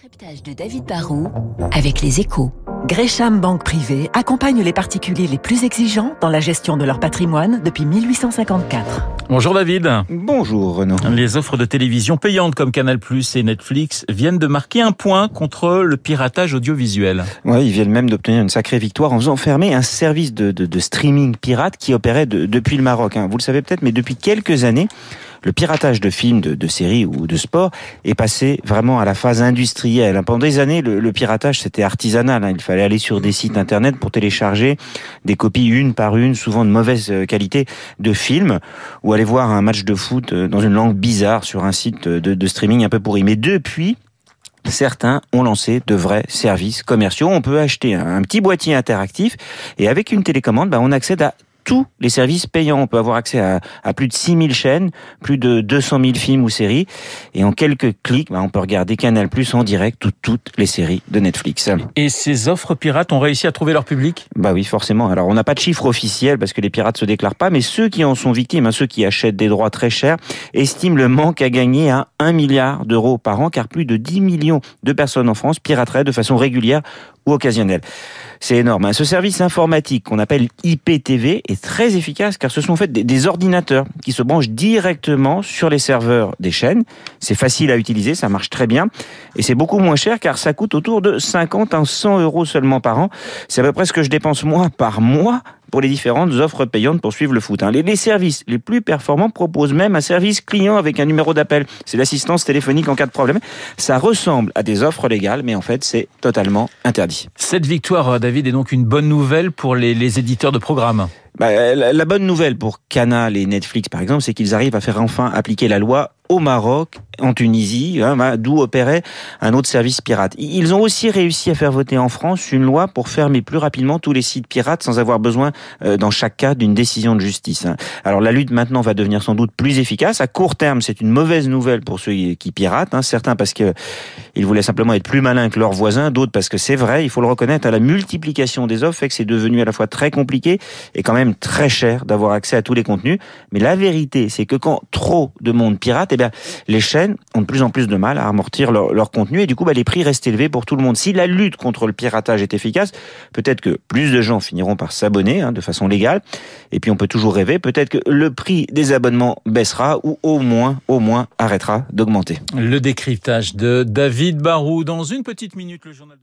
décryptage de David Barrault avec les échos. Gresham Banque Privée accompagne les particuliers les plus exigeants dans la gestion de leur patrimoine depuis 1854. Bonjour David. Bonjour Renaud. Les offres de télévision payantes comme Canal+ et Netflix viennent de marquer un point contre le piratage audiovisuel. Ouais, ils viennent même d'obtenir une sacrée victoire en faisant fermer un service de, de, de streaming pirate qui opérait de, depuis le Maroc. Hein. Vous le savez peut-être, mais depuis quelques années, le piratage de films, de, séries ou de sport est passé vraiment à la phase industrielle. Pendant des années, le, le piratage c'était artisanal. Hein. Il fallait aller sur des sites internet pour télécharger des copies une par une, souvent de mauvaise euh, qualité, de films, ou aller voir un match de foot euh, dans une langue bizarre sur un site de, de streaming un peu pourri. Mais depuis, certains ont lancé de vrais services commerciaux. On peut acheter un, petit boîtier interactif et avec une télécommande, bah, on accède à tous les services payants. On peut avoir accès à, à, plus de 6000 chaînes, plus de 200 000 films ou séries. Et en quelques clics, bah, on peut regarder Canal Plus en direct ou toutes les séries de Netflix. Et ces offres pirates ont réussi à trouver leur public? Bah oui, forcément. Alors, on n'a pas de chiffre officiel parce que les pirates se déclarent pas, mais ceux qui en sont victimes, hein, ceux qui achètent des droits très chers, estiment le manque à gagner à 1 milliard d'euros par an, car plus de 10 millions de personnes en France pirateraient de façon régulière ou. C'est énorme. Hein. Ce service informatique qu'on appelle IPTV est très efficace car ce sont en fait des, ordinateurs qui se branchent directement sur les serveurs des chaînes. C'est facile à utiliser, ça marche très bien et c'est beaucoup moins cher car ça coûte autour de 50 à 100 euros seulement par an. C'est à peu près ce que je dépense moi par mois pour les différentes offres payantes pour suivre le foot. Hein. Les, services les plus performants proposent même un service client avec un numéro d'appel. C'est l'assistance téléphonique en cas de problème. Ça ressemble à des offres légales, mais en fait, c'est totalement interdit. Cette victoire, euh, David, est donc une bonne nouvelle pour les, éditeurs de programmes. Bah, la, la bonne nouvelle pour Canal et Netflix, par exemple, c'est qu'ils arrivent à faire enfin appliquer la loi au Maroc, en Tunisie, hein, d'où opérait un autre service pirate. Ils ont aussi réussi à faire voter en France une loi pour fermer plus rapidement tous les sites pirates sans avoir besoin, euh, dans chaque cas, d'une décision de justice. Hein. Alors la lutte maintenant va devenir sans doute plus efficace. À court terme, c'est une mauvaise nouvelle pour ceux qui piratent. Hein. Certains parce que ils voulaient simplement être plus malins que leurs voisins, d'autres parce que c'est vrai, il faut le reconnaître, à la multiplication des offres fait que c'est devenu à la fois très compliqué et quand même très cher d'avoir accès à tous les contenus. Mais la vérité, c'est que quand trop de monde pirate, eh bien, les chaînes ont de plus en plus de mal à amortir leur, contenu et du coup, bah, les prix restent élevés pour tout le monde. Si la lutte contre le piratage est efficace, peut-être que plus de gens finiront par s'abonner hein, de façon légale. Et puis, on peut toujours rêver. Peut-être que le prix des abonnements baissera ou au moins, au moins, arrêtera d'augmenter. Le décryptage de David Barou dans une petite minute, le journal